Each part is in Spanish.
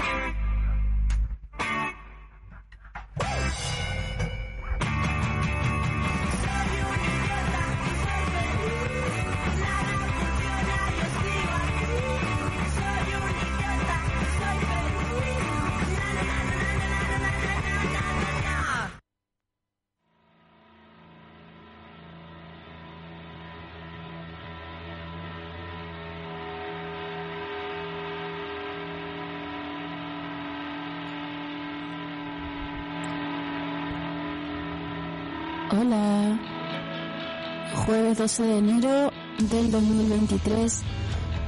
Hola. Jueves 12 de enero del 2023.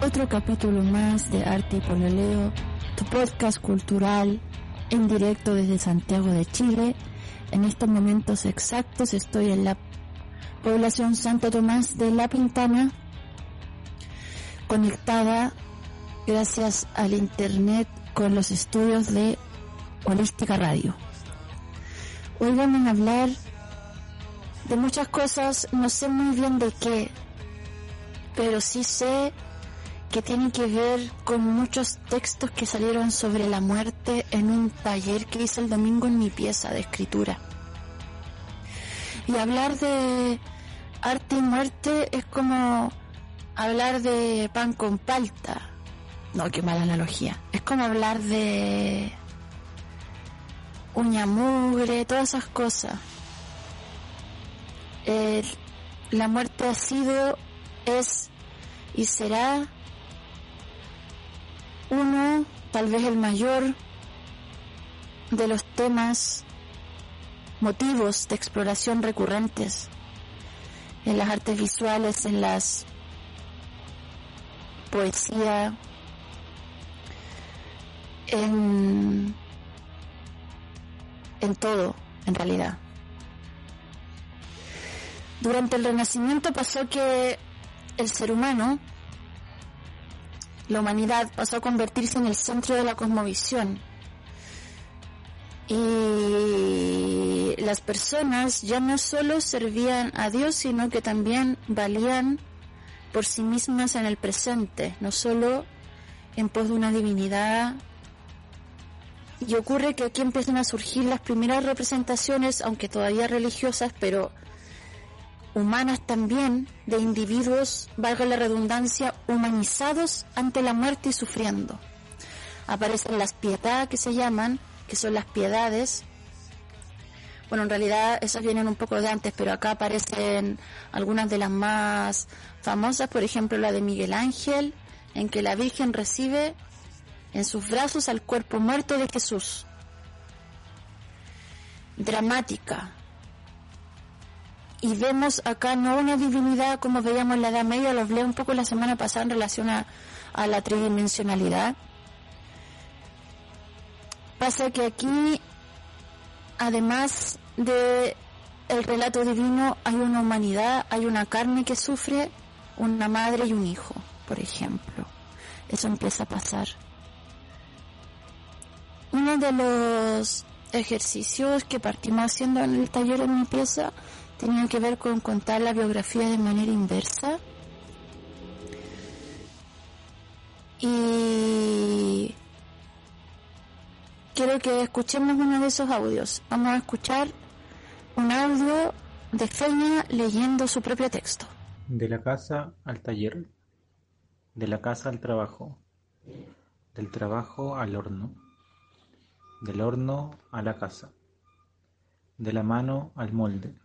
Otro capítulo más de Arte y Pololeo, tu podcast cultural en directo desde Santiago de Chile. En estos momentos exactos estoy en la población Santo Tomás de La Pintana, conectada gracias al internet con los estudios de Holística Radio. Hoy vamos a hablar de muchas cosas, no sé muy bien de qué, pero sí sé que tiene que ver con muchos textos que salieron sobre la muerte en un taller que hice el domingo en mi pieza de escritura. Y hablar de arte y muerte es como hablar de pan con palta. No, qué mala analogía. Es como hablar de uña mugre, todas esas cosas. La muerte ha sido, es y será uno, tal vez el mayor, de los temas, motivos de exploración recurrentes en las artes visuales, en las poesía, en, en todo, en realidad. Durante el Renacimiento pasó que el ser humano, la humanidad, pasó a convertirse en el centro de la cosmovisión. Y las personas ya no solo servían a Dios, sino que también valían por sí mismas en el presente, no solo en pos de una divinidad. Y ocurre que aquí empiezan a surgir las primeras representaciones, aunque todavía religiosas, pero humanas también, de individuos, valga la redundancia, humanizados ante la muerte y sufriendo. Aparecen las piedades que se llaman, que son las piedades. Bueno, en realidad esas vienen un poco de antes, pero acá aparecen algunas de las más famosas, por ejemplo la de Miguel Ángel, en que la Virgen recibe en sus brazos al cuerpo muerto de Jesús. Dramática, y vemos acá no una divinidad como veíamos en la Edad Media, lo hablé un poco la semana pasada en relación a, la tridimensionalidad. Pasa que aquí, además de el relato divino, hay una humanidad, hay una carne que sufre, una madre y un hijo, por ejemplo. Eso empieza a pasar. Uno de los ejercicios que partimos haciendo en el taller en mi pieza tenían que ver con contar la biografía de manera inversa. Y quiero que escuchemos uno de esos audios. Vamos a escuchar un audio de Feña leyendo su propio texto. De la casa al taller, de la casa al trabajo, del trabajo al horno, del horno a la casa, de la mano al molde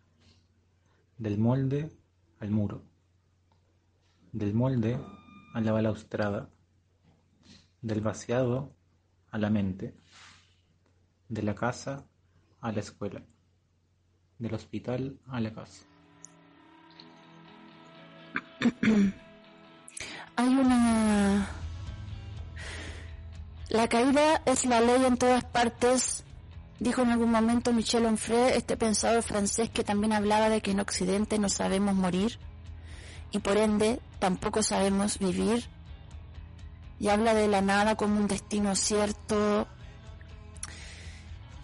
del molde al muro, del molde a la balaustrada, del vaciado a la mente, de la casa a la escuela, del hospital a la casa. Hay una La caída es la ley en todas partes, dijo en algún momento Michel Onfray, este pensador francés que también hablaba de que en Occidente no sabemos morir y por ende tampoco sabemos vivir. Y habla de la nada como un destino cierto.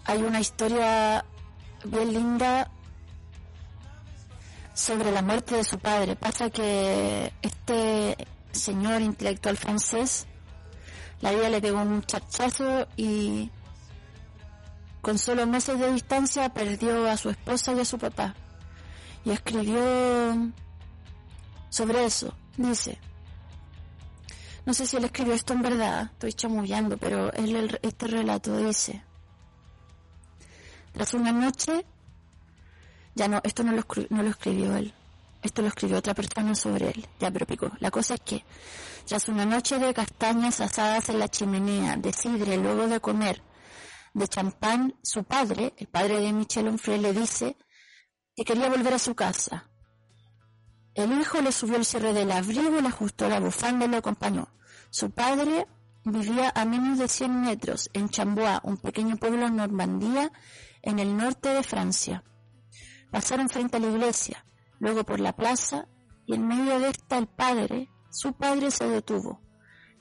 Hay una historia bien linda sobre la muerte de su padre. Pasa que este señor intelectual francés, la vida le pegó un chachazo y con solo meses de distancia perdió a su esposa y a su papá. Y escribió sobre eso. Dice, no sé si él escribió esto en verdad, estoy chamullando, pero él, este relato dice, tras una noche, ya no, esto no lo, no lo escribió él, esto lo escribió otra persona sobre él, ya pero pico. La cosa es que, tras una noche de castañas asadas en la chimenea, de sidre, luego de comer, de champán, su padre, el padre de Michel Onfray, le dice que quería volver a su casa. El hijo le subió el cierre del abrigo, le ajustó la bufanda y lo acompañó. Su padre vivía a menos de 100 metros, en Chambois, un pequeño pueblo en Normandía, en el norte de Francia. Pasaron frente a la iglesia, luego por la plaza, y en medio de esta el padre, su padre se detuvo.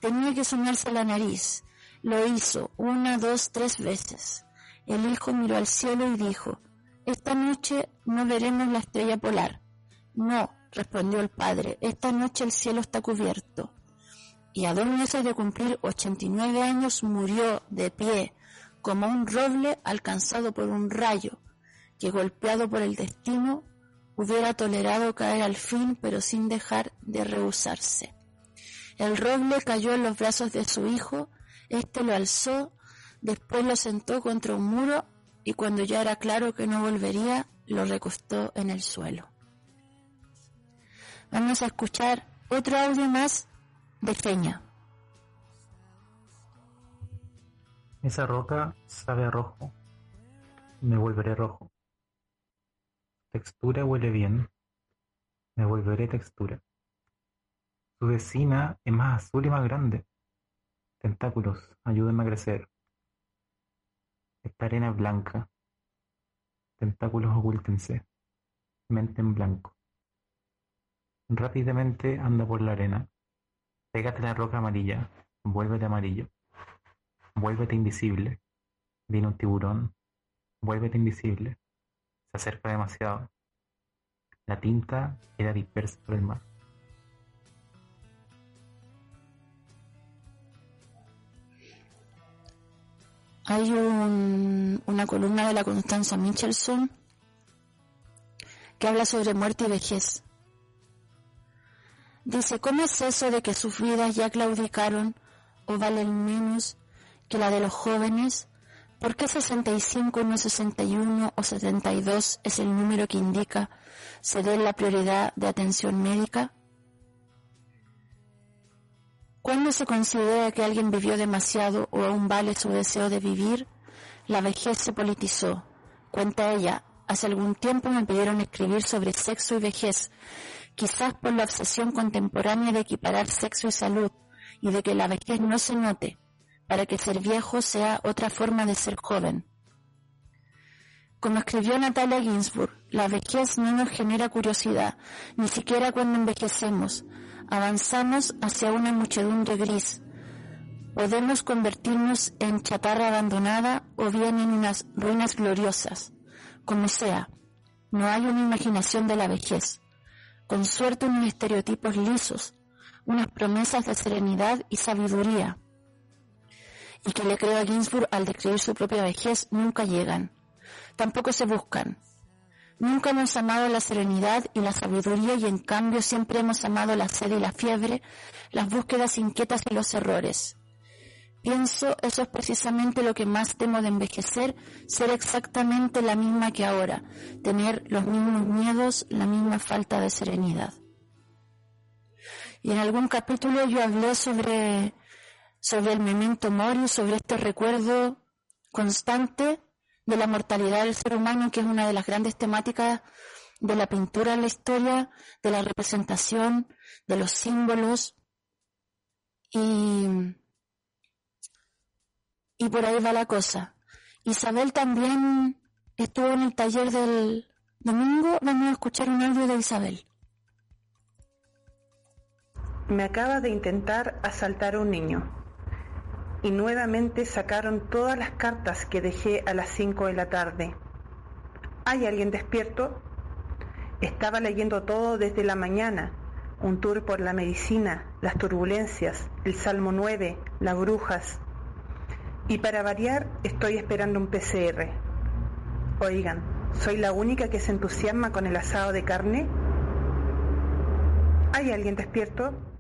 Tenía que soñarse la nariz, lo hizo una, dos, tres veces. El hijo miró al cielo y dijo, Esta noche no veremos la estrella polar. No, respondió el padre, esta noche el cielo está cubierto. Y a dos meses de cumplir 89 años murió de pie, como un roble alcanzado por un rayo, que golpeado por el destino hubiera tolerado caer al fin, pero sin dejar de rehusarse. El roble cayó en los brazos de su hijo, este lo alzó, después lo sentó contra un muro y cuando ya era claro que no volvería, lo recostó en el suelo. Vamos a escuchar otro audio más de Feña. Esa roca sabe a rojo. Me volveré rojo. Textura huele bien. Me volveré textura. Su vecina es más azul y más grande. Tentáculos, ayúdenme a crecer. Esta arena es blanca. Tentáculos ocultense. Mente en blanco. Rápidamente anda por la arena. Pégate la roca amarilla. Vuélvete amarillo. Vuélvete invisible. Viene un tiburón. Vuélvete invisible. Se acerca demasiado. La tinta queda dispersa por el mar. Hay una columna de la Constanza Michelson que habla sobre muerte y vejez. Dice, ¿cómo es eso de que sus vidas ya claudicaron o valen menos que la de los jóvenes? ¿Por qué 65 no 61 o 72 es el número que indica ceder la prioridad de atención médica? ¿Cuándo se considera que alguien vivió demasiado o aún vale su deseo de vivir? La vejez se politizó. Cuenta ella, hace algún tiempo me pidieron escribir sobre sexo y vejez, quizás por la obsesión contemporánea de equiparar sexo y salud y de que la vejez no se note, para que ser viejo sea otra forma de ser joven. Como escribió Natalia Ginsburg, la vejez no nos genera curiosidad, ni siquiera cuando envejecemos, avanzamos hacia una muchedumbre gris. Podemos convertirnos en chatarra abandonada o bien en unas ruinas gloriosas. Como sea, no hay una imaginación de la vejez. Con suerte unos estereotipos lisos, unas promesas de serenidad y sabiduría. Y que le creo a Ginsburg al describir su propia vejez nunca llegan. Tampoco se buscan Nunca hemos amado la serenidad y la sabiduría y en cambio siempre hemos amado la sed y la fiebre, las búsquedas inquietas y los errores. Pienso, eso es precisamente lo que más temo de envejecer, ser exactamente la misma que ahora, tener los mismos miedos, la misma falta de serenidad. Y en algún capítulo yo hablé sobre, sobre el memento mori, sobre este recuerdo constante de la mortalidad del ser humano, que es una de las grandes temáticas de la pintura en la historia, de la representación, de los símbolos. Y Y por ahí va la cosa. Isabel también estuvo en el taller del domingo. Vamos a escuchar un audio de Isabel. Me acaba de intentar asaltar un niño. Y nuevamente sacaron todas las cartas que dejé a las 5 de la tarde. ¿Hay alguien despierto? Estaba leyendo todo desde la mañana. Un tour por la medicina, las turbulencias, el Salmo 9, las brujas. Y para variar, estoy esperando un PCR. Oigan, ¿soy la única que se entusiasma con el asado de carne? ¿Hay alguien despierto?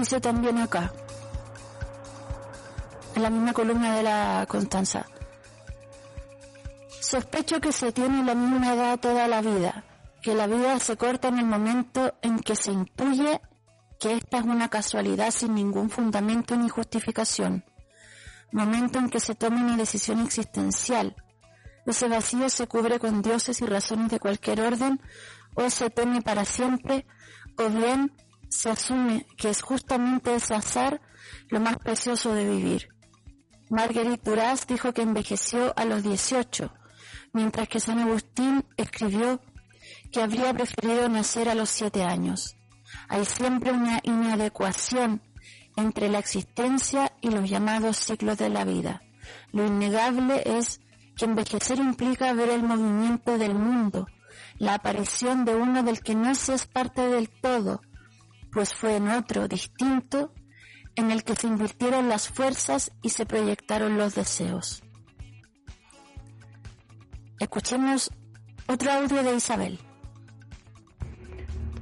Dice también acá, en la misma columna de la Constanza. Sospecho que se tiene la misma edad toda la vida, que la vida se corta en el momento en que se intuye que esta es una casualidad sin ningún fundamento ni justificación, momento en que se toma una decisión existencial. Ese vacío se cubre con dioses y razones de cualquier orden, o se teme para siempre, o bien se asume que es justamente ese azar lo más precioso de vivir. Marguerite Duras dijo que envejeció a los 18, mientras que San Agustín escribió que habría preferido nacer a los 7 años. Hay siempre una inadecuación entre la existencia y los llamados ciclos de la vida. Lo innegable es que envejecer implica ver el movimiento del mundo, la aparición de uno del que no se es parte del todo, pues fue en otro distinto en el que se invirtieron las fuerzas y se proyectaron los deseos. Escuchemos otro audio de Isabel.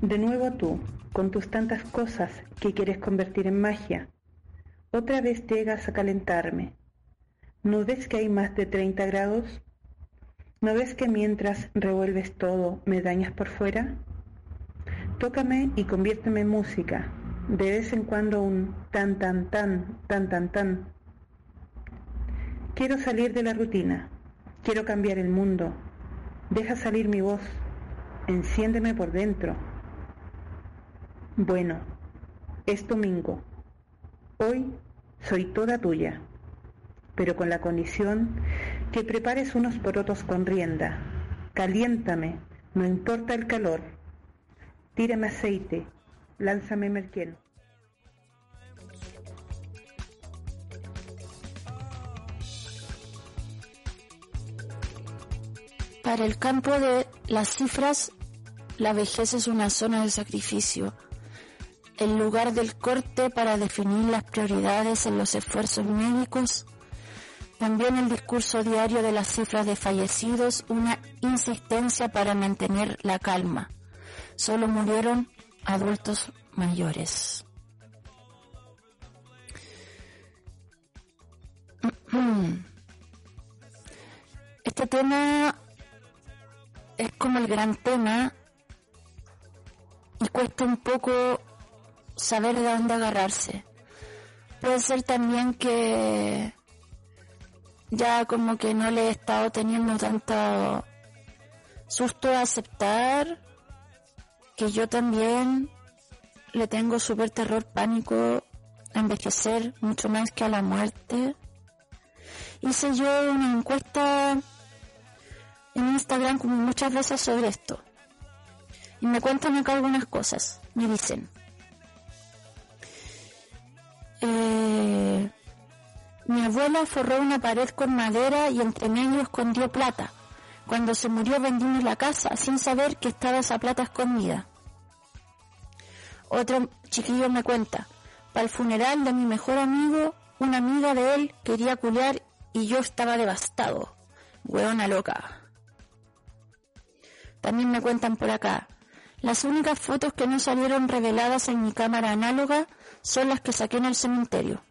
De nuevo tú, con tus tantas cosas que quieres convertir en magia. Otra vez llegas a calentarme. ¿No ves que hay más de 30 grados? ¿No ves que mientras revuelves todo me dañas por fuera? Tócame y conviérteme en música. De vez en cuando un tan tan tan tan tan tan. Quiero salir de la rutina. Quiero cambiar el mundo. Deja salir mi voz. Enciéndeme por dentro. Bueno, es domingo. Hoy soy toda tuya, pero con la condición que prepares unos porotos con rienda. Caliéntame, no importa el calor Tírame aceite, lánzame merquén. Para el campo de las cifras, la vejez es una zona de sacrificio, el lugar del corte para definir las prioridades en los esfuerzos médicos, también el discurso diario de las cifras de fallecidos, una insistencia para mantener la calma solo murieron adultos mayores. Este tema es como el gran tema y cuesta un poco saber de dónde agarrarse. Puede ser también que ya como que no le he estado teniendo tanto susto a aceptar que yo también le tengo súper terror, pánico a envejecer, mucho más que a la muerte. Hice yo una encuesta en Instagram como muchas veces sobre esto. Y me cuentan acá algunas cosas. Me dicen, eh, mi abuela forró una pared con madera y entre medio escondió plata. Cuando se murió vendimos la casa sin saber que estaba esa plata escondida. Otro chiquillo me cuenta, para el funeral de mi mejor amigo, una amiga de él quería culiar y yo estaba devastado. Hueona loca. También me cuentan por acá, las únicas fotos que no salieron reveladas en mi cámara análoga son las que saqué en el cementerio.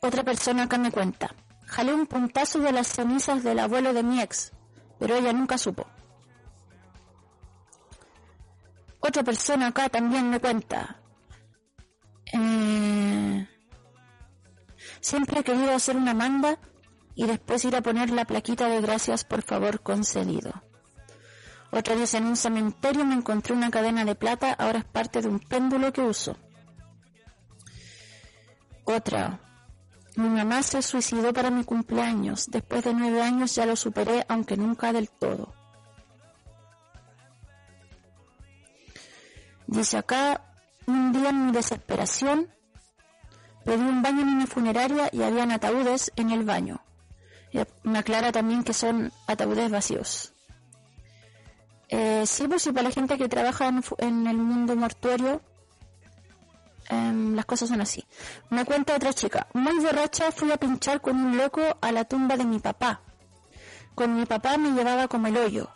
Otra persona acá me cuenta, Jalé un puntazo de las cenizas del abuelo de mi ex, pero ella nunca supo. Otra persona acá también me cuenta. Eh, Siempre he querido hacer una manda y después ir a poner la plaquita de gracias por favor concedido. Otra vez en un cementerio me encontré una cadena de plata, ahora es parte de un péndulo que uso. Otra. Mi mamá se suicidó para mi cumpleaños. Después de nueve años ya lo superé, aunque nunca del todo. Dice acá, un día en mi desesperación, pedí un baño en una funeraria y habían ataúdes en el baño. Me aclara también que son ataúdes vacíos. Eh, sí, pues sí, para la gente que trabaja en, el mundo mortuorio, em, las cosas son así. Me cuenta otra chica. Muy borracha fui a pinchar con un loco a la tumba de mi papá. Con mi papá me llevaba como el hoyo.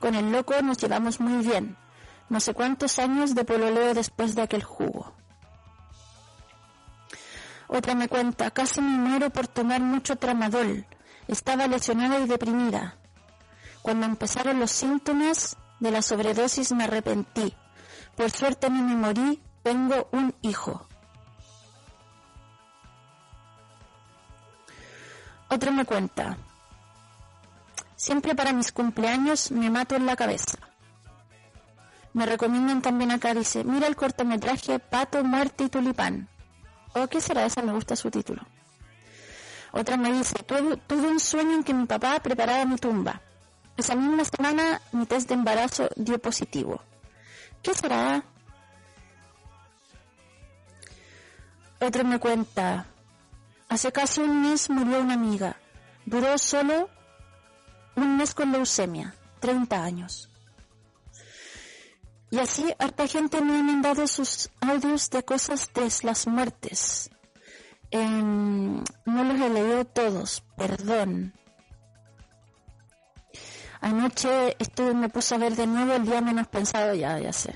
Con el loco nos llevamos muy bien. No sé cuántos años de pololeo después de aquel jugo. Otra me cuenta, casi me muero por tomar mucho tramadol. Estaba lesionada y deprimida. Cuando empezaron los síntomas de la sobredosis me arrepentí. Por suerte no me morí, tengo un hijo. Otro me cuenta, siempre para mis cumpleaños me mato en la cabeza. Me recomiendan también acá, dice, mira el cortometraje Pato, Muerte y Tulipán. ¿O qué será esa? Me gusta su título. Otra me dice, tuve, un sueño en que mi papá preparaba mi tumba. Esa misma semana mi test de embarazo dio positivo. ¿Qué será? Otro me cuenta, hace casi un mes murió una amiga. Duró solo un mes con leucemia, 30 años. Y así harta gente me ha mandado sus audios de cosas de las muertes. Em, no los he leído todos, perdón. Anoche estuve, me puse a ver de nuevo el día menos pensado, ya, ya sé.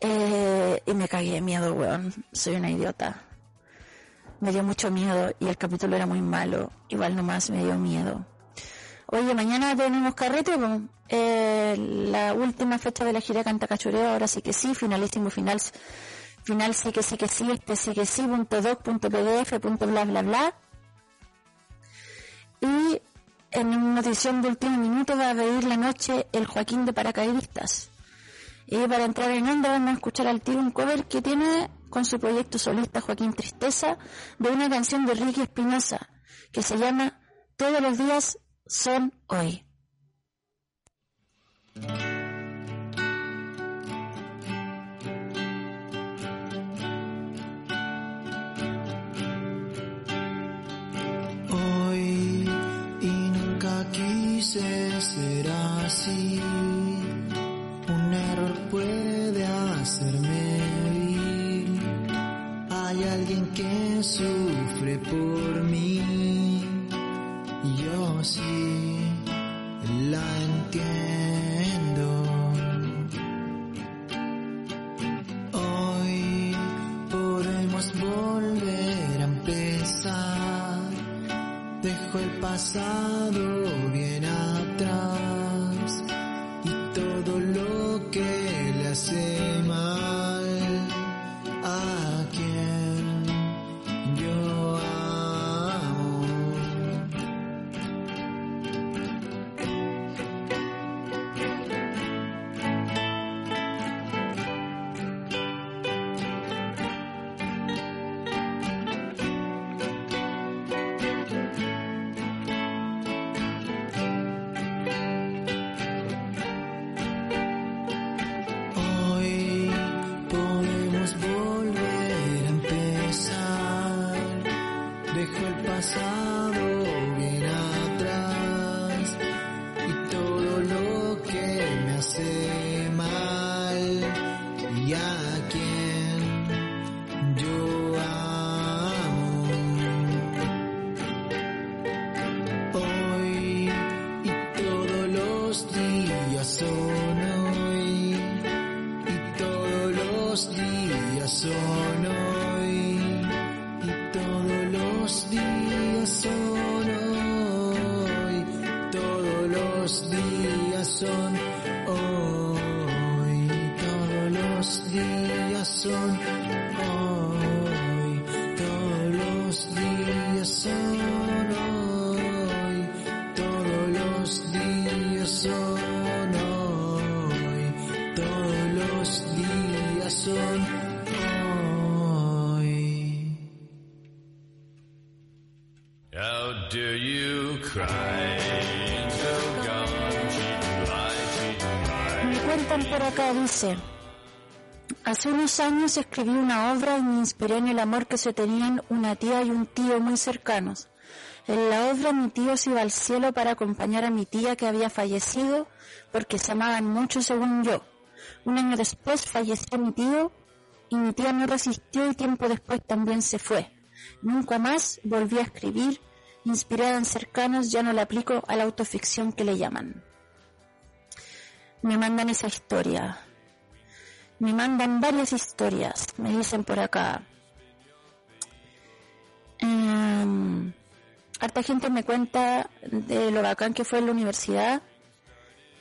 Eh, y me cagué de miedo, weón. Soy una idiota. Me dio mucho miedo y el capítulo era muy malo. Igual nomás me dio miedo. Oye, mañana tenemos carrete, eh, la última fecha de la gira Canta Cachureo, ahora sí que sí, finalísimo final, final sí que sí que sí, este sí que sí, punto doc, punto pdf, punto bla bla bla. Y en una edición de último minuto va a venir la noche el Joaquín de Paracaidistas. Y para entrar en onda vamos a escuchar al tío un cover que tiene con su proyecto solista Joaquín Tristeza de una canción de Ricky Espinosa que se llama Todos los días son hoy. ser así. Un error puede hacerme vivir. Hay alguien que sufre por mí. Sí la entiendo. Hoy podemos volver a empezar. Dejo el pasado dejo el pasado. Dice, hace unos años escribí una obra y me inspiré en el amor que se tenían una tía y un tío muy cercanos. En la obra mi tío se iba al cielo para acompañar a mi tía que había fallecido porque se amaban mucho según yo. Un año después falleció mi tío y mi tía no resistió y tiempo después también se fue. Nunca más volví a escribir, inspirada en cercanos ya no le aplico a la autoficción que le llaman. Me mandan esa historia. Me mandan varias historias, me dicen por acá. Em, harta gente me cuenta de lo bacán que fue en la universidad,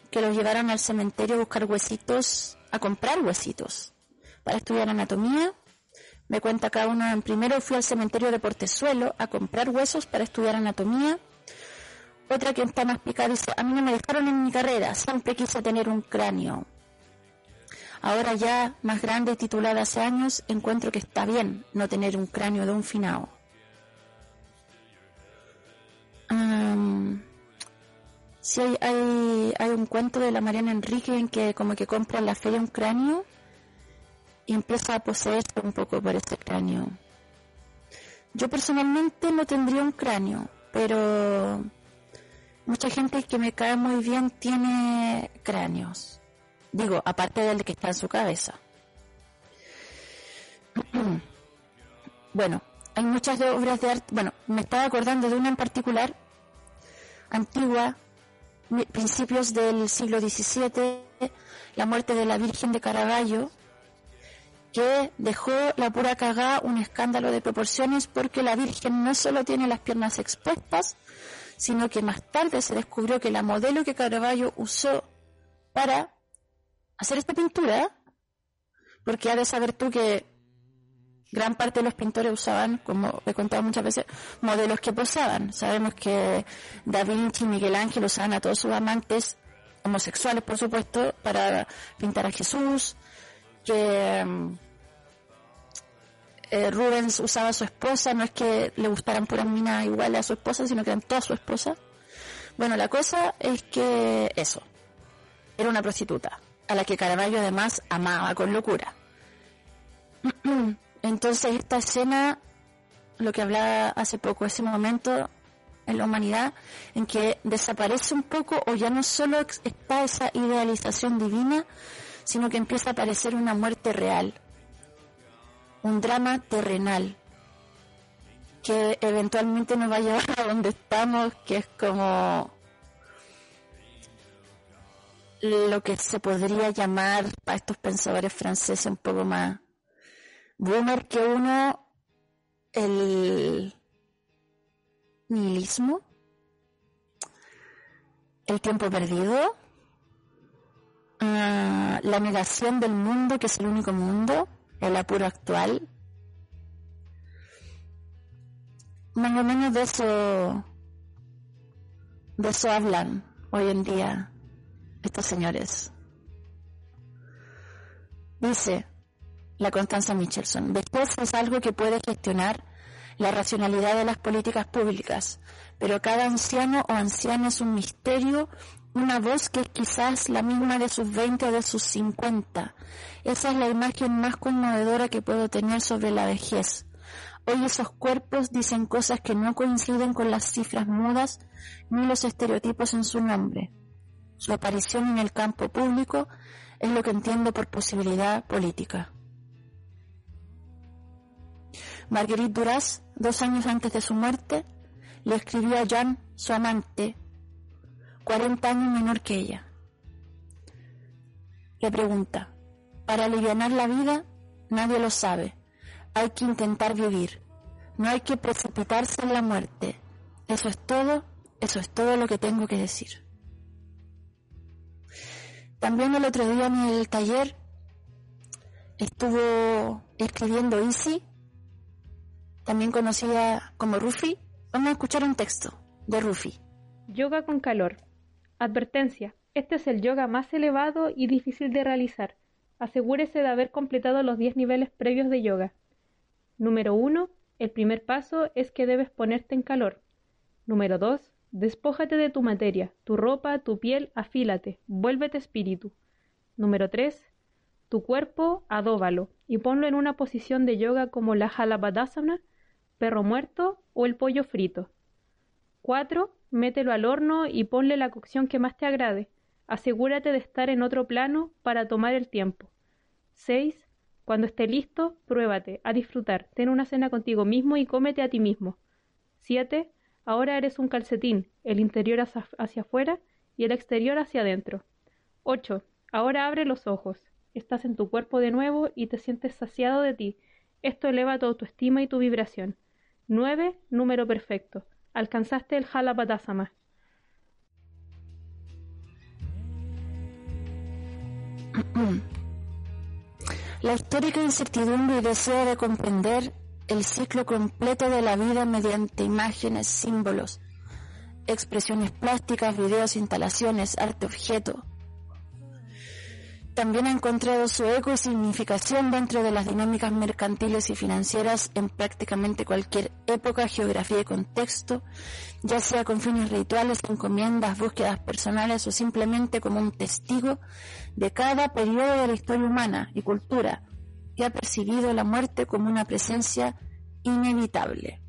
que los llevaron al cementerio a buscar huesitos, a comprar huesitos, para estudiar anatomía. Me cuenta cada uno, en primero fui al cementerio de Portezuelo a comprar huesos para estudiar anatomía. Otra que está más picada dice, a mí no me dejaron en mi carrera, siempre quise tener un cráneo. Ahora ya, más grande y titulada hace años, encuentro que está bien no tener un cráneo de un finao. Um, hay, hay, hay, un cuento de la Mariana Enrique en que como que compra en la feria un cráneo y empieza a poseerse un poco por ese cráneo. Yo personalmente no tendría un cráneo, pero mucha gente que me cae muy bien tiene cráneos. Digo, aparte del que está en su cabeza. bueno, hay muchas obras de arte. Bueno, me estaba acordando de una en particular, antigua, principios del siglo XVII, la muerte de la Virgen de Caravaggio, que dejó la pura cagada un escándalo de proporciones porque la Virgen no solo tiene las piernas expuestas, sino que más tarde se descubrió que la modelo que Caravaggio usó para hacer esta pintura, porque ha de saber tú que gran parte de los pintores usaban, como he contado muchas veces, modelos que posaban. Sabemos que Da Vinci y Miguel Ángel usaban a todos sus amantes, homosexuales por supuesto, para pintar a Jesús, que eh, Rubens usaba a su esposa, no es que le gustaran puras minas iguales a su esposa, sino que eran todas su esposa. Bueno, la cosa es que eso, era una prostituta, a la que Caravaggio además amaba con locura. Entonces esta escena, lo que hablaba hace poco, ese momento en la humanidad en que desaparece un poco o ya no solo está esa idealización divina, sino que empieza a aparecer una muerte real, un drama terrenal que eventualmente nos va a llevar a donde estamos, que es como lo que se podría llamar para estos pensadores franceses un poco más boomer que uno el nihilismo, el tiempo perdido, uh, la negación del mundo que es el único mundo, el apuro actual. Más o menos de eso, de eso hablan hoy en día estos señores. Dice la Constanza Michelson, después es algo que puede gestionar la racionalidad de las políticas públicas, pero cada anciano o anciana es un misterio, una voz que es quizás la misma de sus 20 o de sus 50. Esa es la imagen más conmovedora que puedo tener sobre la vejez. Hoy esos cuerpos dicen cosas que no coinciden con las cifras mudas ni los estereotipos en su nombre. Su aparición en el campo público es lo que entiendo por posibilidad política. Marguerite Duras, dos años antes de su muerte, le escribió a Jean, su amante, 40 años menor que ella. Le pregunta, para aliviar la vida, nadie lo sabe. Hay que intentar vivir. No hay que precipitarse en la muerte. Eso es todo, eso es todo lo que tengo que decir. También el otro día en el taller estuvo escribiendo Isi, también conocida como Rufi. Vamos a escuchar un texto de Rufi. Yoga con calor. Advertencia. Este es el yoga más elevado y difícil de realizar. Asegúrese de haber completado los 10 niveles previos de yoga. Número 1. El primer paso es que debes ponerte en calor. Número 2. Despójate de tu materia, tu ropa, tu piel, afílate, vuélvete espíritu. Número 3. Tu cuerpo, adóbalo y ponlo en una posición de yoga como la Halabadasana, perro muerto o el pollo frito. 4. Mételo al horno y ponle la cocción que más te agrade. Asegúrate de estar en otro plano para tomar el tiempo. 6. Cuando esté listo, pruébate a disfrutar. Ten una cena contigo mismo y cómete a ti mismo. 7. Ahora eres un calcetín, el interior hacia, afuera y el exterior hacia adentro. 8. Ahora abre los ojos. Estás en tu cuerpo de nuevo y te sientes saciado de ti. Esto eleva tu autoestima y tu vibración. 9. Número perfecto. Alcanzaste el Halapadasama. La histórica incertidumbre y deseo de comprender el ciclo completo de la vida mediante imágenes, símbolos, expresiones plásticas, videos, instalaciones, arte, objeto. También ha encontrado su eco y significación dentro de las dinámicas mercantiles y financieras en prácticamente cualquier época, geografía y contexto, ya sea con fines rituales, encomiendas, búsquedas personales o simplemente como un testigo de cada periodo de la historia humana y cultura que ha percibido la muerte como una presencia inevitable.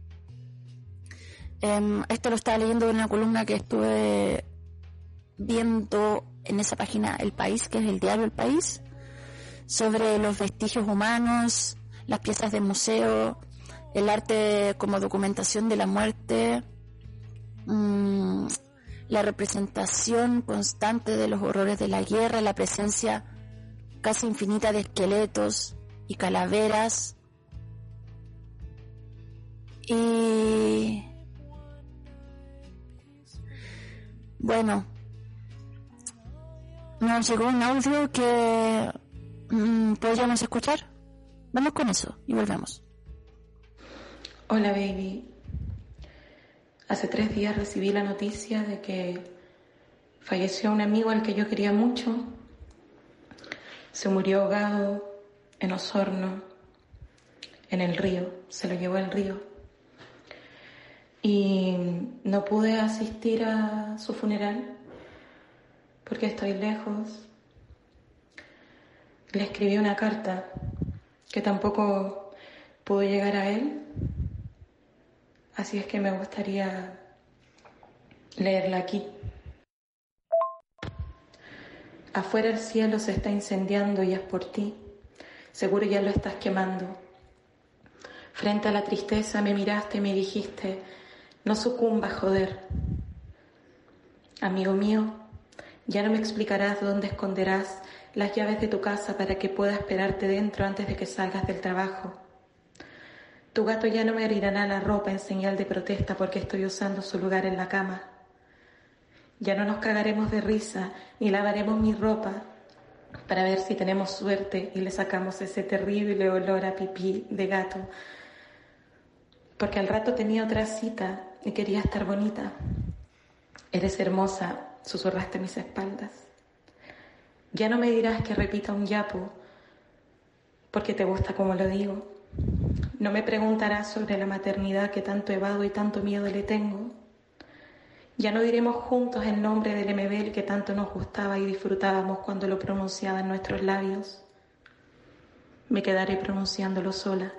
Em, esto lo estaba leyendo en una columna que estuve viendo en esa página El País, que es el diario El País, sobre los vestigios humanos, las piezas de museo, el arte como documentación de la muerte, mm, la representación constante de los horrores de la guerra, la presencia casi infinita de esqueletos y calaveras. Y bueno, nos llegó un audio que mm, podríamos escuchar. Vamos con eso y volvemos. Hola baby. Hace tres días recibí la noticia de que falleció un amigo al que yo quería mucho. Se murió ahogado en Osorno, en el río. Se lo llevó el río. Y no pude asistir a su funeral porque estoy lejos. Le escribí una carta que tampoco pudo llegar a él, así es que me gustaría leerla aquí. Afuera el cielo se está incendiando y es por ti. Seguro ya lo estás quemando. Frente a la tristeza me miraste y me dijiste, no sucumba, joder. Amigo mío, ya no me explicarás dónde esconderás las llaves de tu casa para que pueda esperarte dentro antes de que salgas del trabajo. Tu gato ya no me abrirá la ropa en señal de protesta porque estoy usando su lugar en la cama. Ya no nos cagaremos de risa ni lavaremos mi ropa para ver si tenemos suerte y le sacamos ese terrible olor a pipí de gato. Porque al rato tenía otra cita y quería estar bonita. Eres hermosa, susurraste mis espaldas. Ya no me dirás que repita un yapo porque te gusta como lo digo. No me preguntarás sobre la maternidad que tanto evado y tanto miedo le tengo. Ya no diremos juntos el nombre del MBL que tanto nos gustaba y disfrutábamos cuando lo pronunciaba en nuestros labios. Me quedaré pronunciándolo sola.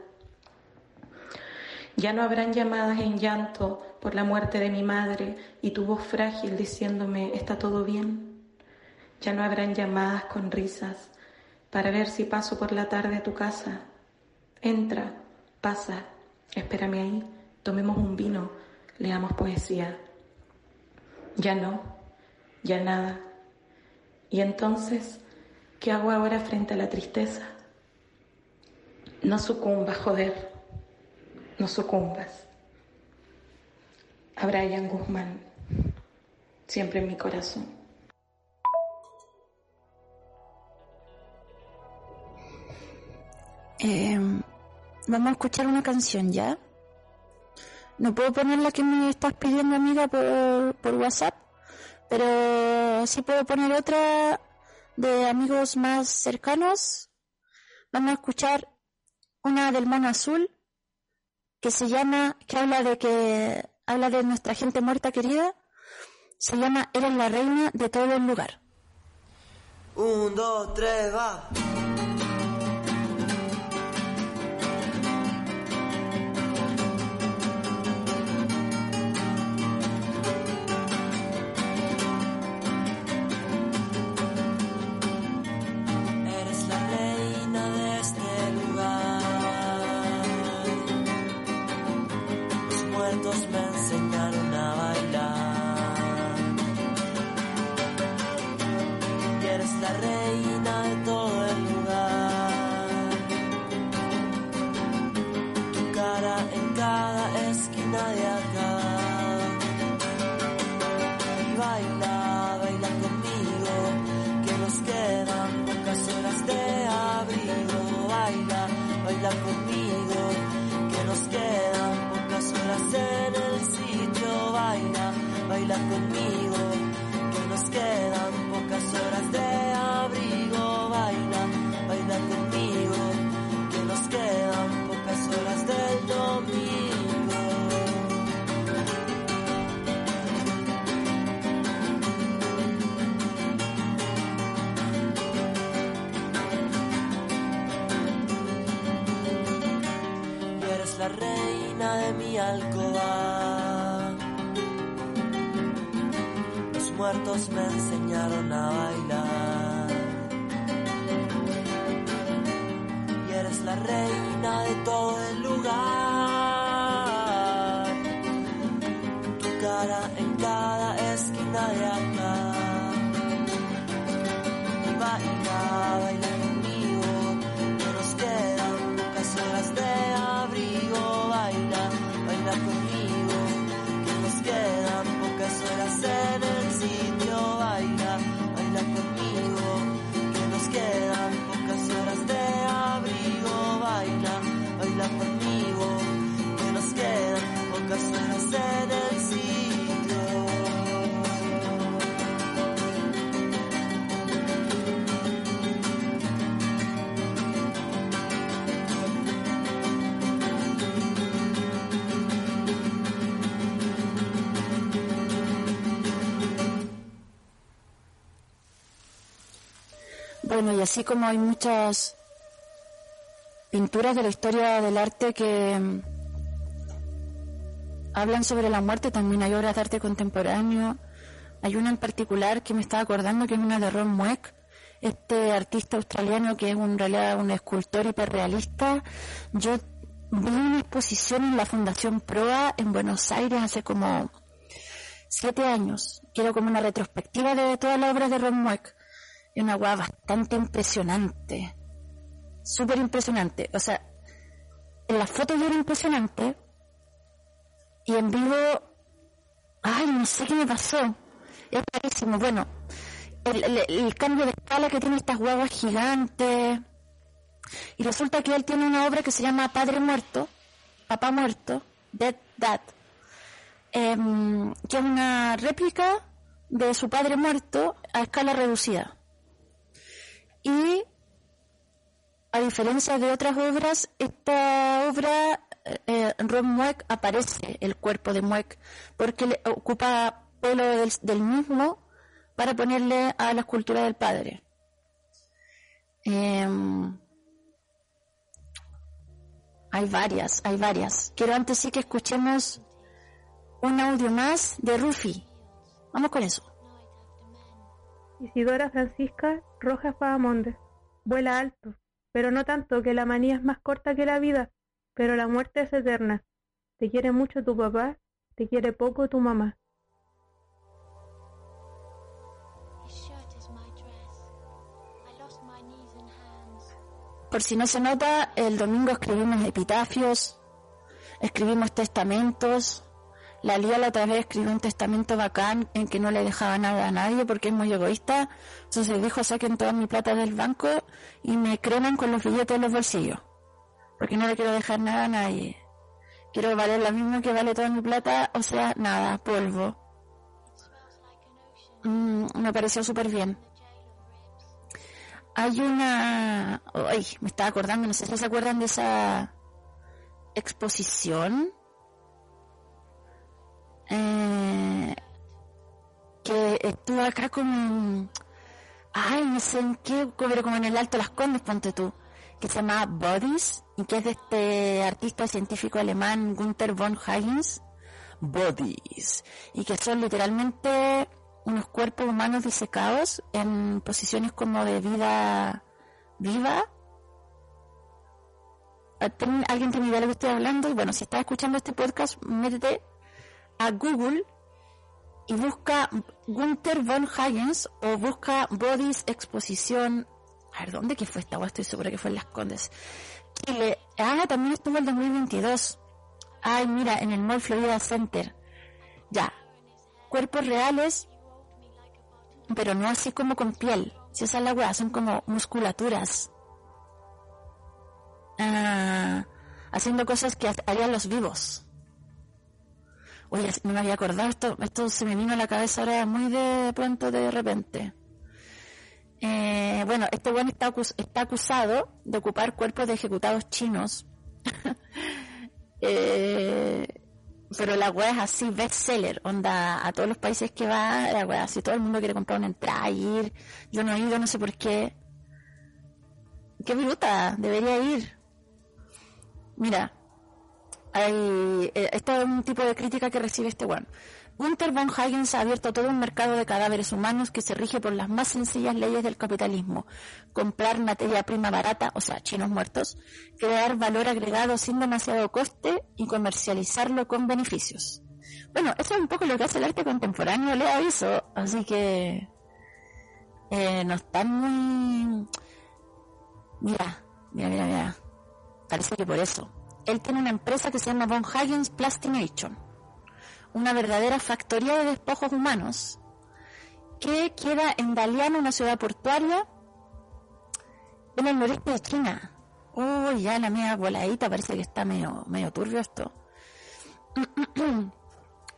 Ya no habrán llamadas en llanto por la muerte de mi madre y tu voz frágil diciéndome está todo bien. Ya no habrán llamadas con risas para ver si paso por la tarde a tu casa. Entra, pasa, espérame ahí, tomemos un vino, leamos poesía. Ya no, ya nada. Y entonces, ¿qué hago ahora frente a la tristeza? No sucumba, joder no sucumbas. A Brian Guzmán, siempre en mi corazón. Em, vamos a escuchar una canción ya. No puedo poner la que me estás pidiendo, amiga, por, por WhatsApp, pero sí puedo poner otra de amigos más cercanos. Vamos a escuchar una del mono azul que se llama, que habla de que habla de nuestra gente muerta querida. Se llama Eres la reina de todo el lugar. Un, dos, tres, va. Quedan pocas horas de abrigo. Baila, baila conmigo, que nos quedan pocas horas del domingo. y eres la reina de mi alcoba. Muertos me enseñaron a bailar. Y así como hay muchas pinturas de la historia del arte que mm, hablan sobre la muerte, también hay obras de arte contemporáneo. Hay una en particular que me estaba acordando que es una de Ron Mueck, este artista australiano que es en realidad un escultor hiperrealista. Yo vi una exposición en la Fundación Proa en Buenos Aires hace como siete años, que era como una retrospectiva de todas las obras de Ron Mueck. Y una guava bastante impresionante. Súper impresionante. O sea, en las fotos era impresionante. Y en vivo, ay, no sé qué me pasó. Es rarísimo. Bueno, el cambio de escala que tiene estas guaguas gigantes. Y resulta que él tiene una obra que se llama Padre Muerto, Papá Muerto, Dead Dad, em, que es una réplica de su padre muerto a escala reducida. Y a diferencia de otras obras, esta obra, eh, Ron Mueck, aparece el cuerpo de Mueck, porque le ocupa pelo del, del mismo para ponerle a la escultura del padre. Em, hay varias, hay varias. Quiero antes sí que escuchemos un audio más de Rufi. Vamos con eso. Isidora Francisca Rojas Bahamonde. Vuela alto, pero no tanto que la manía es más corta que la vida, pero la muerte es eterna. Te quiere mucho tu papá, te quiere poco tu mamá. Por si no se nota, el domingo escribimos epitafios, escribimos testamentos. La Lía la otra vez escribió un testamento bacán en que no le dejaba nada a nadie porque es muy egoísta. Entonces dijo, saquen toda mi plata del banco y me creman con los billetes en los bolsillos. Porque no le quiero dejar nada a nadie. Quiero valer lo mismo que vale toda mi plata, o sea, nada, polvo. Mm, me pareció súper bien. Hay una... Ay, me estaba acordando, no sé si se acuerdan de esa exposición estuvo acá como, ay, no sé en qué, pero como en el Alto Las Condes, ponte tú, que se llama Bodies, y que es de este artista científico alemán Gunther von Hagens, Bodies, y que son literalmente unos cuerpos humanos disecados en posiciones como de vida viva. Ah, ¿Ten- ¿Alguien tiene idea de lo que estoy hablando? Bueno, si estás escuchando este podcast, métete a Google y busca Gunther von Hagens o busca Bodies Exposición. A ver, ¿dónde que fue esta? Estoy segura que fue en Las Condes. Chile. Ah, también estuvo el 2022. Ay, mira, en el Mall Florida Center. Ya. Cuerpos reales, pero no así como con piel. Si esa es la weá, son como musculaturas. Ah, haciendo cosas que ha- harían los vivos. Oye, no me había acordado esto, esto se me vino a la cabeza ahora muy de pronto, de repente. Eh, bueno, este bueno está, acus- está acusado de ocupar cuerpos de ejecutados chinos. Eh, pero la wea es así, bestseller, onda, a todos los países que va, la wea así, todo el mundo quiere comprar una entrada, ir. Yo no he ido, no sé por qué. Qué bruta, debería ir. Mira, hay, eh, este es un tipo de crítica que recibe este one. Gunther von Hagens ha abierto todo un mercado de cadáveres humanos que se rige por las más sencillas leyes del capitalismo. Comprar materia prima barata, o sea, chinos muertos, crear valor agregado sin demasiado coste y comercializarlo con beneficios. Bueno, eso es un poco lo que hace el arte contemporáneo, le aviso, así que eh, no están muy... Mira, mira, mira, mira. Parece que por eso. Él tiene una empresa que se llama Von Hagens Plastination una verdadera factoría de despojos humanos que queda en Dalian, una ciudad portuaria en el noreste de China. Oh, ya la media voladita, parece que está medio, medio turbio esto.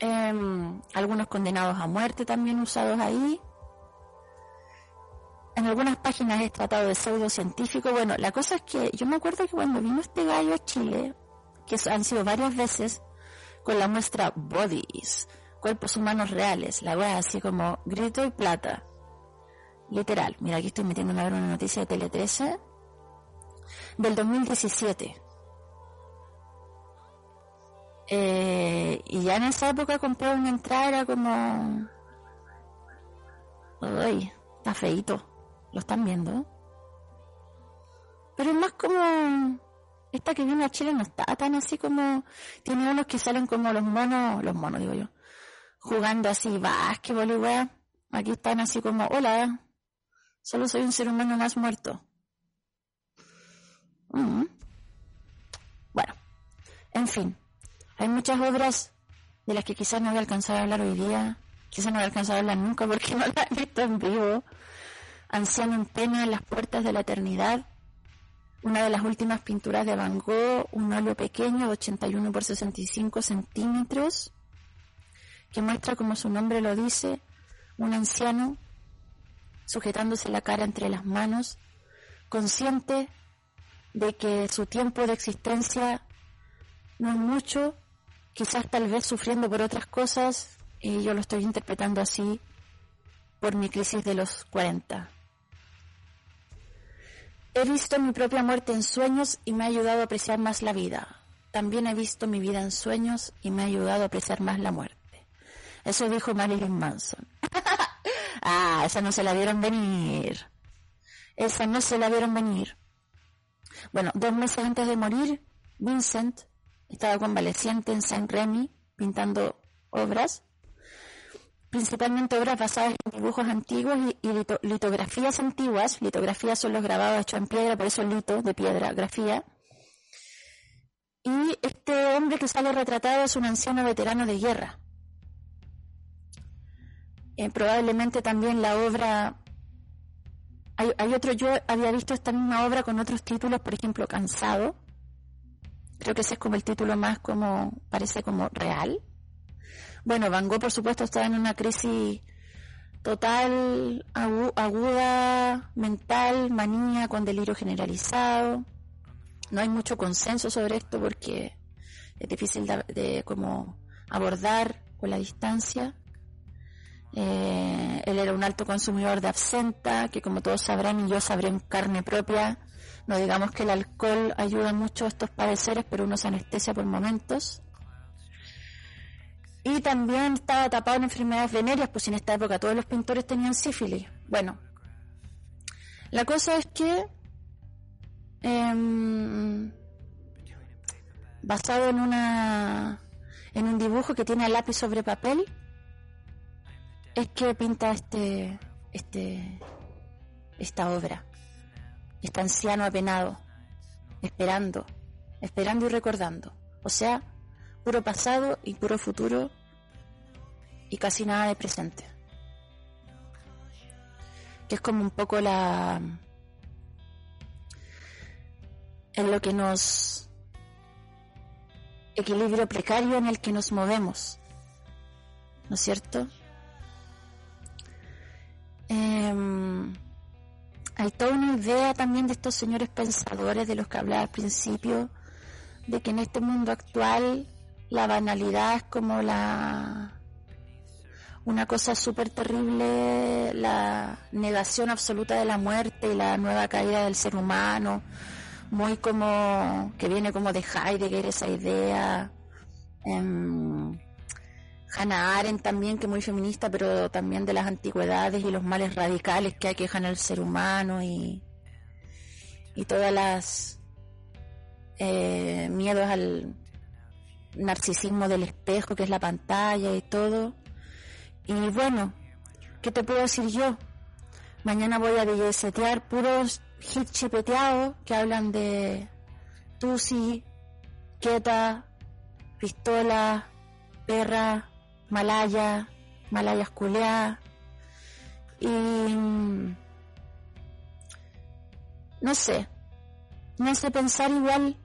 Em, algunos condenados a muerte también usados ahí. En algunas páginas es tratado de pseudocientífico. Bueno, la cosa es que yo me acuerdo que cuando vino este gallo a Chile, que han sido varias veces, con la muestra Bodies, cuerpos humanos reales, la wea así como grito y plata. Literal, mira aquí estoy ver una noticia de Tele 13 del 2017. Eh, y ya en esa época compré una entrada, era como... Uy, está feito. ¿Lo están viendo? Pero es más como esta que viene a Chile no está tan así como tiene unos que salen como los monos, los monos digo yo, jugando así básquetbol y weá. Aquí están así como, hola, solo soy un ser humano más muerto. Mm. Bueno, en fin, hay muchas obras de las que quizás no voy a alcanzar a hablar hoy día, quizás no voy a alcanzar a hablar nunca porque no las he visto en vivo. Anciano en pena en las puertas de la eternidad, una de las últimas pinturas de Van Gogh, un óleo pequeño de 81 por 65 centímetros, que muestra, como su nombre lo dice, un anciano sujetándose la cara entre las manos, consciente de que su tiempo de existencia no es mucho, quizás tal vez sufriendo por otras cosas, y yo lo estoy interpretando así por mi crisis de los 40. He visto mi propia muerte en sueños y me ha ayudado a apreciar más la vida. También he visto mi vida en sueños y me ha ayudado a apreciar más la muerte. Eso dijo Marilyn Manson. ah, esa no se la vieron venir. Esa no se la vieron venir. Bueno, dos meses antes de morir, Vincent estaba convaleciente en Saint Remy pintando obras principalmente obras basadas en dibujos antiguos y, y lito, litografías antiguas. Litografías son los grabados hechos en piedra, por eso lito de piedra, grafía. Y este hombre que sale retratado es un anciano veterano de guerra. Eh, probablemente también la obra... Hay, hay otro, yo había visto esta misma obra con otros títulos, por ejemplo, Cansado. Creo que ese es como el título más como, parece como real. Bueno, Van Gogh, por supuesto, estaba en una crisis total, aguda, mental, manía, con delirio generalizado. No hay mucho consenso sobre esto porque es difícil de, de como abordar con la distancia. Eh, él era un alto consumidor de absenta, que como todos sabrán y yo sabré en carne propia, no digamos que el alcohol ayuda mucho a estos padeceres, pero uno se anestesia por momentos. Y también estaba tapado en enfermedades venéreas, pues en esta época todos los pintores tenían sífilis. Bueno, la cosa es que, em, basado en una en un dibujo que tiene lápiz sobre papel, es que pinta este, este, esta obra. Este anciano apenado, esperando, esperando y recordando. O sea, puro pasado y puro futuro y casi nada de presente. Que es como un poco la... en lo que nos... equilibrio precario en el que nos movemos. ¿No es cierto? Eh, hay toda una idea también de estos señores pensadores de los que hablaba al principio, de que en este mundo actual la banalidad es como la una cosa súper terrible, la negación absoluta de la muerte y la nueva caída del ser humano, muy como que viene como de Heidegger esa idea. em, Hannah Arendt también, que muy feminista, pero también de las antigüedades y los males radicales que aquejan al ser humano y, y todas las eh, miedos al narcisismo del espejo, que es la pantalla y todo. Y bueno, ¿qué te puedo decir yo? Mañana voy a setear puros hits chipeteados que hablan de Tusi, Quieta, Pistola, Perra, Malaya, Malaya culeadas. Y mm, no sé, no sé pensar igual.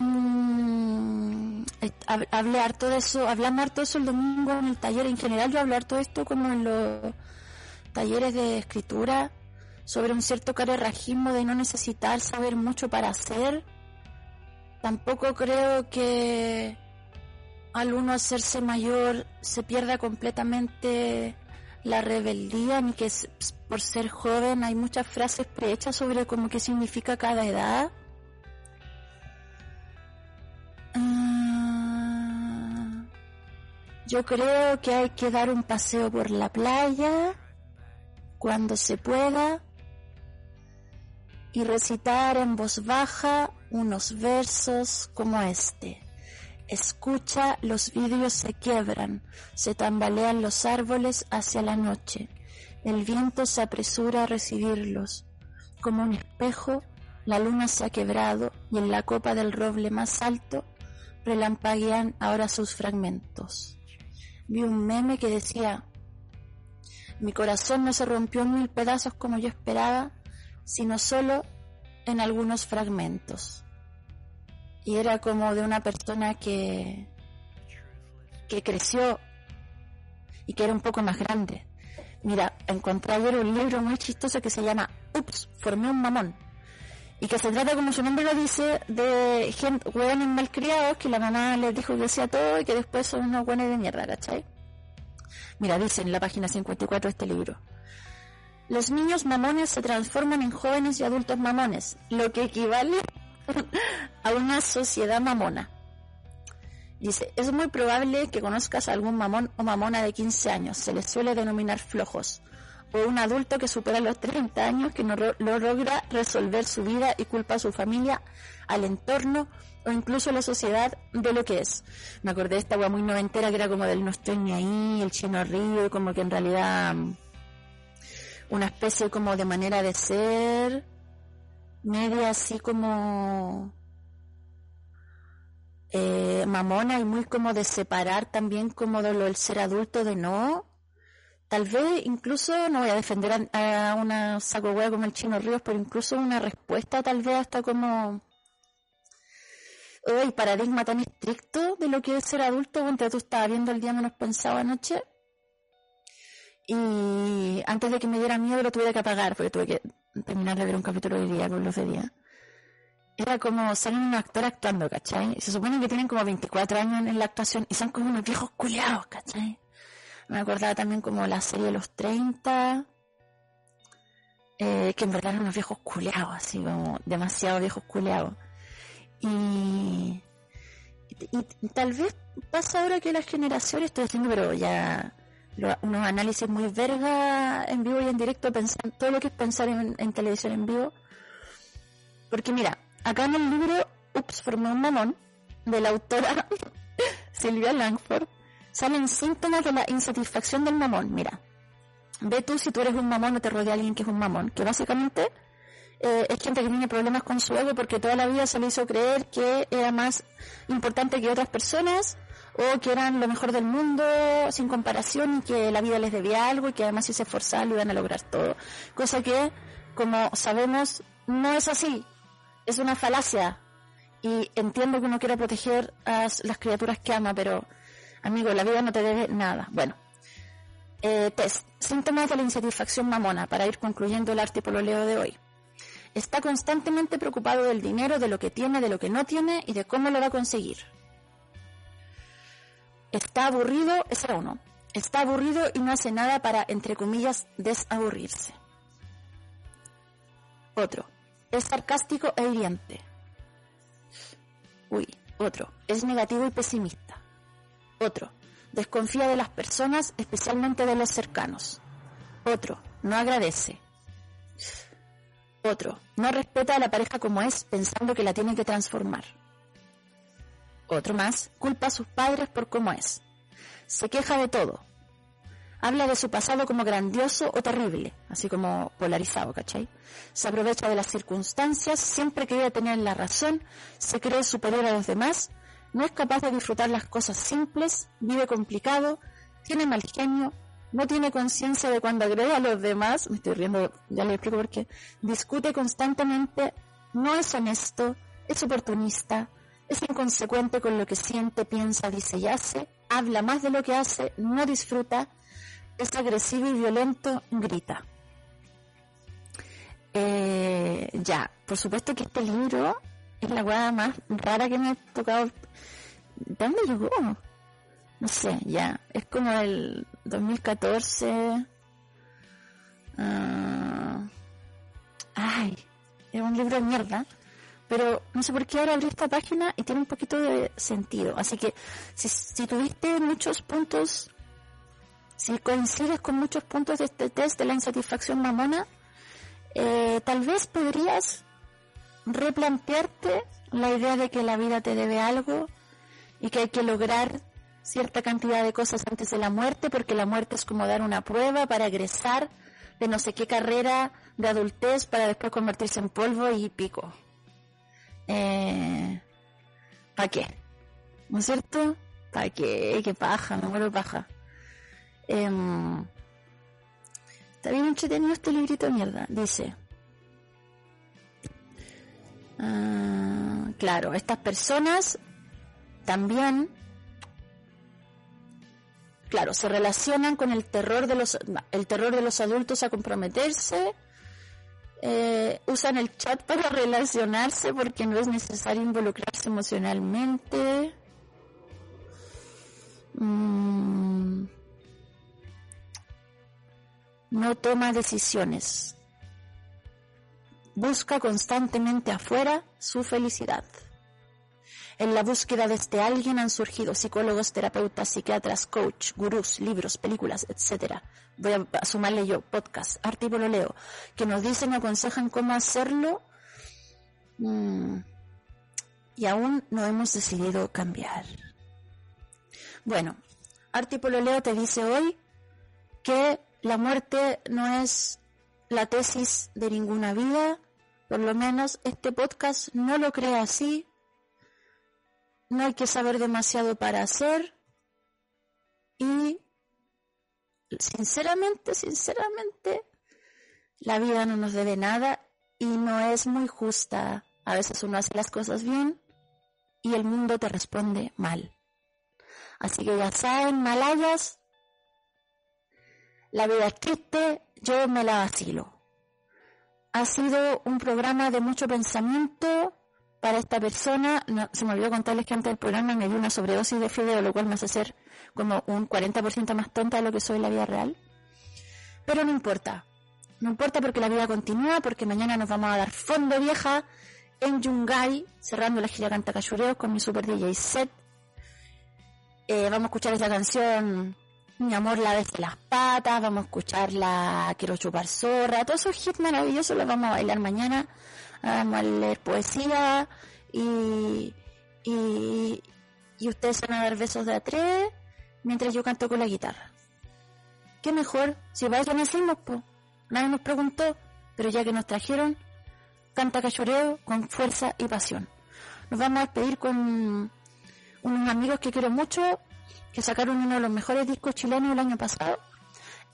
Mm, hab- hablé harto de eso, hablamos harto de eso el domingo en el taller. En general, yo hablé harto de esto como en los talleres de escritura sobre un cierto carerrajismo de no necesitar saber mucho para hacer. Tampoco creo que al uno hacerse mayor se pierda completamente la rebeldía, ni que por ser joven hay muchas frases prehechas sobre cómo qué significa cada edad. Ah, yo creo que hay que dar un paseo por la playa cuando se pueda y recitar en voz baja unos versos como este. Escucha, los vidrios se quiebran, se tambalean los árboles hacia la noche. El viento se apresura a recibirlos. Como un espejo, la luna se ha quebrado y en la copa del roble más alto relampaguean ahora sus fragmentos. Vi un meme que decía, mi corazón no se rompió en mil pedazos como yo esperaba, sino solo en algunos fragmentos y era como de una persona que que creció y que era un poco más grande. Mira, encontré ayer un libro muy chistoso que se llama Ups, formé un mamón. Y que se trata, como su nombre lo dice, de gente, hueones malcriados que la mamá les dijo que hacía todo y que después son unos hueones de mierda, ¿cachai? Mira, dice en la página 54 de este libro. Los niños mamones se transforman en jóvenes y adultos mamones, lo que equivale a una sociedad mamona. Dice, es muy probable que conozcas a algún mamón o mamona de 15 años, se les suele denominar flojos, o un adulto que supera los 30 años que no no logra resolver su vida y culpa a su familia, al entorno o incluso a la sociedad de lo que es. Me acordé de esta wea muy noventera que era como del no estoy ni ahí, el chino río, como que en realidad mm, una especie como de manera de ser media así como eh, mamona y muy como de separar también como de lo del ser adulto de no. Tal vez incluso, no voy a defender a, una saco hueá como el Chino Ríos, pero incluso una respuesta tal vez hasta como el paradigma tan estricto de lo que es ser adulto, cuando tú estabas viendo el día menos pensado anoche. Y antes de que me diera miedo lo tuve que apagar, porque tuve que terminar de ver un capítulo de día con los de día. Era como salen un actor actuando, ¿cachai? Se supone que tienen como 24 años en la actuación y son como unos viejos culiados, ¿cachai? Me acordaba también como la serie de los 30, eh, que en verdad eran unos viejos culeados, así como demasiado viejos culeados. Y, tal vez pasa ahora que las generaciones, estoy diciendo, pero ya unos análisis muy verga en vivo y en directo, pensar, todo lo que es pensar en, en televisión en vivo. Porque mira, acá en el libro Ups, formé un mamón, de la autora Silvia Langford, salen síntomas de la insatisfacción del mamón. Mira, ve tú si tú eres un mamón o te rodea alguien que es un mamón, que básicamente eh, es gente que tiene problemas con su ego porque toda la vida se le hizo creer que era más importante que otras personas o que eran lo mejor del mundo sin comparación y que la vida les debía algo y que además si se esforzaban lo iban a lograr todo. Cosa que, como sabemos, no es así. Es una falacia. Y entiendo que uno quiera proteger a las criaturas que ama, pero, amigo, la vida no te debe nada. Bueno, eh, test. Síntomas de la insatisfacción mamona, para ir concluyendo el arte pololeo de hoy. Está constantemente preocupado del dinero, de lo que tiene, de lo que no tiene y de cómo lo va a conseguir. Está aburrido, ese uno. Está aburrido y no hace nada para, entre comillas, desaburrirse. Otro. Es sarcástico e hiriente. Uy, otro. Es negativo y pesimista. Otro. Desconfía de las personas, especialmente de los cercanos. Otro. No agradece. Otro. No respeta a la pareja como es, pensando que la tiene que transformar. Otro más. Culpa a sus padres por cómo es. Se queja de todo. Habla de su pasado como grandioso o terrible, así como polarizado, ¿cachai? Se aprovecha de las circunstancias, siempre cree tener la razón, se cree superior a los demás, no es capaz de disfrutar las cosas simples, vive complicado, tiene mal genio, no tiene conciencia de cuando agrede a los demás, me estoy riendo, ya le explico por qué, discute constantemente, no es honesto, es oportunista, es inconsecuente con lo que siente, piensa, dice y hace, habla más de lo que hace, no disfruta, es agresivo y violento, grita. Eh, ya, por supuesto que este libro es la hueá más rara que me ha tocado. ¿De dónde llegó? No sé, ya. Es como el 2014. ah, ay, es un libro de mierda. Pero no sé por qué ahora abrí esta página y tiene un poquito de sentido. Así que si, si tuviste muchos puntos, si coincides con muchos puntos de este test de la insatisfacción mamona, eh, tal vez podrías replantearte la idea de que la vida te debe algo y que hay que lograr cierta cantidad de cosas antes de la muerte, porque la muerte es como dar una prueba para egresar de no sé qué carrera de adultez para después convertirse en polvo y pico. Eh, ¿Para qué? ¿No es cierto? ¿Para qué? ¿Qué paja? Me muero paja. Em, está bien entretenido este librito de mierda. Dice. Ah, claro, estas personas también, claro, se relacionan con el terror de los, el terror de los adultos a comprometerse. eh, usan el chat para relacionarse porque no es necesario involucrarse emocionalmente. Mm, no toma decisiones. Busca constantemente afuera su felicidad. En la búsqueda de este alguien han surgido psicólogos, terapeutas, psiquiatras, coach, gurús, libros, películas, etc. Voy a, sumarle yo, podcast, arte y pololeo, que nos dicen aconsejan cómo hacerlo. Mm, y aún no hemos decidido cambiar. Bueno, arte y pololeo te dice hoy que la muerte no es la tesis de ninguna vida, por lo menos este podcast no lo cree así, no hay que saber demasiado para hacer y sinceramente, sinceramente, la vida no nos debe nada y no es muy justa. A veces uno hace las cosas bien y el mundo te responde mal. Así que ya saben, malayas, la vida es triste, yo me la vacilo. Ha sido un programa de mucho pensamiento, para esta persona, no, se me olvidó contarles que antes del programa me dio una sobredosis de fideo, lo cual me hace ser como un 40% más tonta de lo que soy en la vida real. Pero no importa. No importa porque la vida continúa, porque mañana nos vamos a dar fondo vieja en Yungay, cerrando la gira Canta Cachureo con mi super DJ set. Eh, vamos a escuchar esta canción Mi amor la ves de las patas, vamos a escuchar la Quiero chupar zorra, todos esos hits maravillosos los vamos a bailar mañana, vamos a leer poesía y, y, y ustedes van a dar besos de a tres mientras yo canto con la guitarra. ¿Qué mejor? Si para eso nacimos, pues. Nadie nos preguntó, pero ya que nos trajeron, canta cachoreo con fuerza y pasión. Nos vamos a despedir con unos amigos que quiero mucho, que sacaron uno de los mejores discos chilenos el año pasado.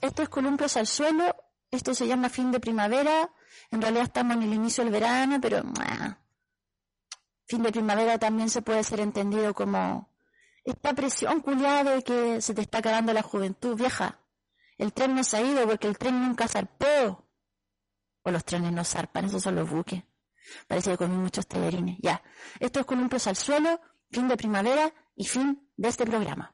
Esto es Columpios al Suelo, esto se llama Fin de Primavera, en realidad estamos en el inicio del verano, pero fin de primavera también se puede ser entendido como esta presión culiada de que se te está acabando la juventud vieja. El tren no se ha ido porque el tren nunca zarpó. O los trenes no zarpan, esos son los buques. Parece que comí muchos telerines. Ya. Esto es Columpios al Suelo, fin de primavera y fin de este programa.